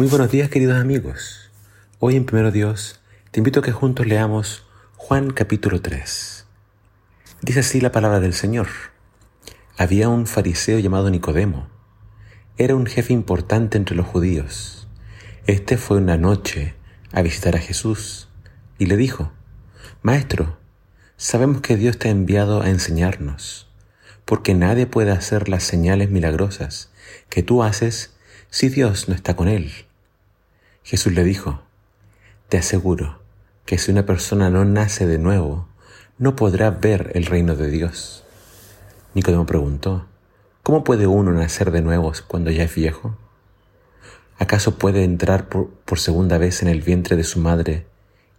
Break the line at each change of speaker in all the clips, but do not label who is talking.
Muy buenos días queridos amigos. Hoy en Primero Dios te invito a que juntos leamos Juan capítulo 3. Dice así la palabra del Señor. Había un fariseo llamado Nicodemo. Era un jefe importante entre los judíos. Este fue una noche a visitar a Jesús y le dijo, Maestro, sabemos que Dios te ha enviado a enseñarnos, porque nadie puede hacer las señales milagrosas que tú haces si Dios no está con él. Jesús le dijo, Te aseguro que si una persona no nace de nuevo, no podrá ver el reino de Dios. Nicodemo preguntó, ¿Cómo puede uno nacer de nuevo cuando ya es viejo? ¿Acaso puede entrar por, por, segunda vez en el vientre de su madre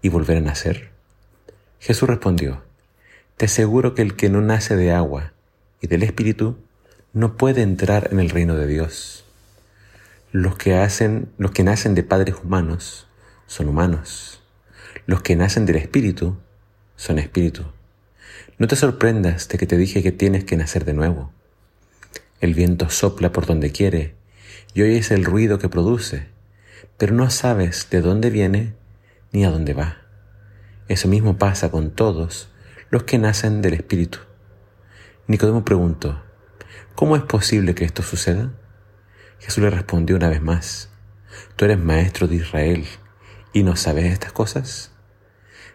y volver a nacer? Jesús respondió, Te aseguro que el que no nace de agua y del Espíritu no puede entrar en el reino de Dios. Los que hacen, los que nacen de padres humanos son humanos. Los que nacen del espíritu son espíritu. No te sorprendas de que te dije que tienes que nacer de nuevo. El viento sopla por donde quiere y oyes el ruido que produce, pero no sabes de dónde viene ni a dónde va. Eso mismo pasa con todos los que nacen del Espíritu. Nicodemo preguntó, ¿cómo es posible que esto suceda? Jesús le respondió una vez más, ¿tú eres maestro de Israel y no sabes estas cosas?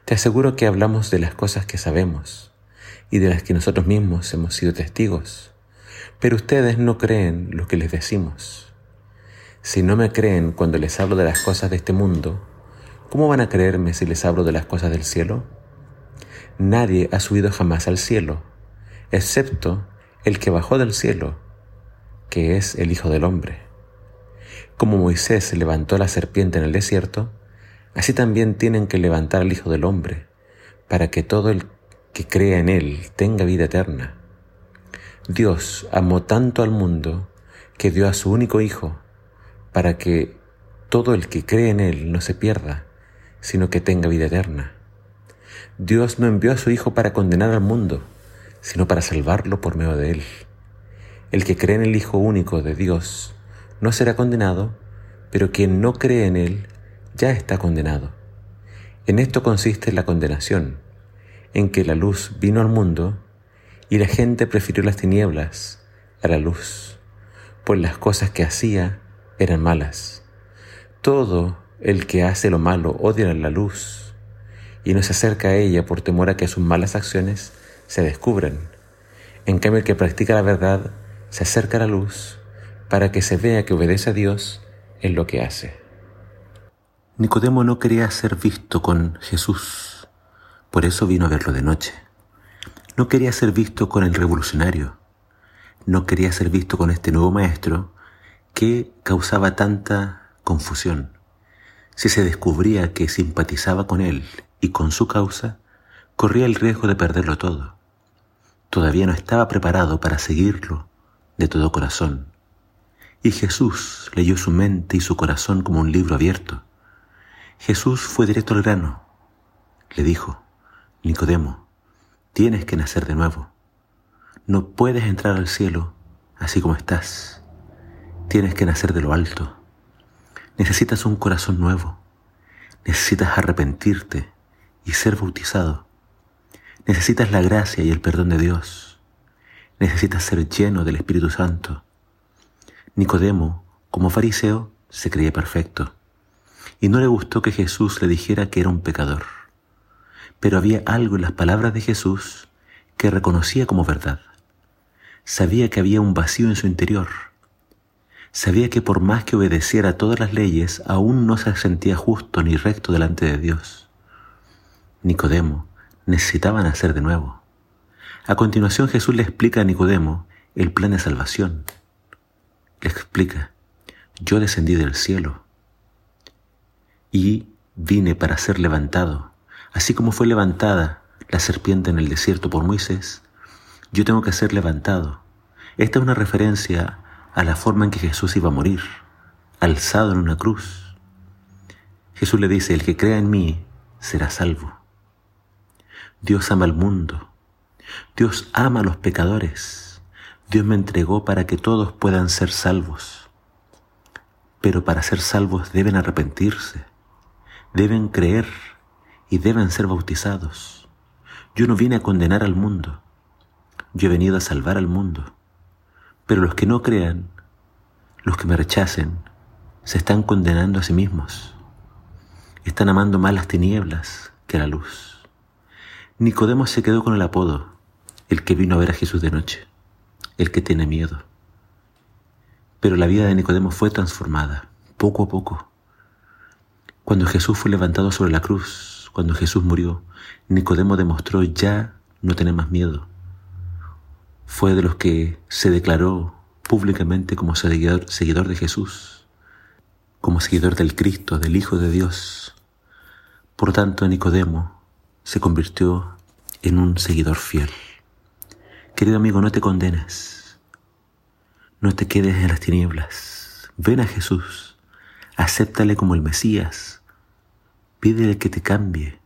Te aseguro que hablamos de las cosas que sabemos y de las que nosotros mismos hemos sido testigos, pero ustedes no creen lo que les decimos. Si no me creen cuando les hablo de las cosas de este mundo, ¿cómo van a creerme si les hablo de las cosas del cielo? Nadie ha subido jamás al cielo, excepto el que bajó del cielo, que es el Hijo del Hombre. Como Moisés levantó la serpiente en el desierto, así también tienen que levantar al Hijo del Hombre, para que todo el que crea en Él tenga vida eterna. Dios amó tanto al mundo que dio a su único Hijo, para que todo el que cree en Él no se pierda, sino que tenga vida eterna. Dios no envió a su Hijo para condenar al mundo, sino para salvarlo por medio de Él. El que cree en el Hijo único de Dios no será condenado, pero quien no cree en Él ya está condenado. En esto consiste la condenación, en que la luz vino al mundo y la gente prefirió las tinieblas a la luz, pues las cosas que hacía eran malas. Todo el que hace lo malo odia la luz y no se acerca a ella por temor a que sus malas acciones se descubran. En cambio, el que practica la verdad se acerca a la luz para que se vea que obedece a Dios en lo que hace. Nicodemo no quería ser visto con Jesús, por eso vino a verlo de noche. No quería ser visto con el revolucionario, no quería ser visto con este nuevo maestro que causaba tanta confusión. Si se descubría que simpatizaba con él y con su causa, corría el riesgo de perderlo todo. Todavía no estaba preparado para seguirlo de todo corazón. Y Jesús leyó su mente y su corazón como un libro abierto. Jesús fue directo al grano. Le dijo, Nicodemo, tienes que nacer de nuevo. No puedes entrar al cielo así como estás. Tienes que nacer de lo alto. Necesitas un corazón nuevo. Necesitas arrepentirte y ser bautizado. Necesitas la gracia y el perdón de Dios necesita ser lleno del Espíritu Santo. Nicodemo, como fariseo, se creía perfecto y no le gustó que Jesús le dijera que era un pecador. Pero había algo en las palabras de Jesús que reconocía como verdad. Sabía que había un vacío en su interior. Sabía que por más que obedeciera todas las leyes, aún no se sentía justo ni recto delante de Dios. Nicodemo necesitaba nacer de nuevo. A continuación Jesús le explica a Nicodemo el plan de salvación. Le explica, yo descendí del cielo y vine para ser levantado. Así como fue levantada la serpiente en el desierto por Moisés, yo tengo que ser levantado. Esta es una referencia a la forma en que Jesús iba a morir, alzado en una cruz. Jesús le dice, el que crea en mí será salvo. Dios ama al mundo Dios ama a los pecadores. Dios me entregó para que todos puedan ser salvos. pero para ser salvos deben arrepentirse, deben creer y deben ser bautizados. Yo no vine a condenar al mundo, yo he venido a salvar al mundo. Pero los que no crean, los que me rechacen, se están condenando a sí mismos. Están amando más las tinieblas que la luz. Nicodemo se quedó con el apodo, el que vino a ver a Jesús de noche, el que tiene miedo. Pero la vida de Nicodemo fue transformada, poco a poco. Cuando Jesús fue levantado sobre la cruz, cuando Jesús murió, Nicodemo demostró ya no tener más miedo. Fue de los que se declaró públicamente como seguidor, seguidor de Jesús, como seguidor del Cristo, del Hijo de Dios. Por tanto, Nicodemo se convirtió en un seguidor fiel. Querido amigo, no te condenes. No te quedes en las tinieblas. Ven a Jesús. Acéptale como el Mesías. Pídele que te cambie.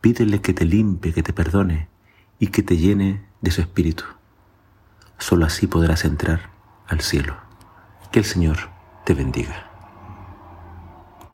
Pídele que te limpie, que te perdone y que te llene de su espíritu. Solo así podrás entrar al cielo. Que el Señor te bendiga.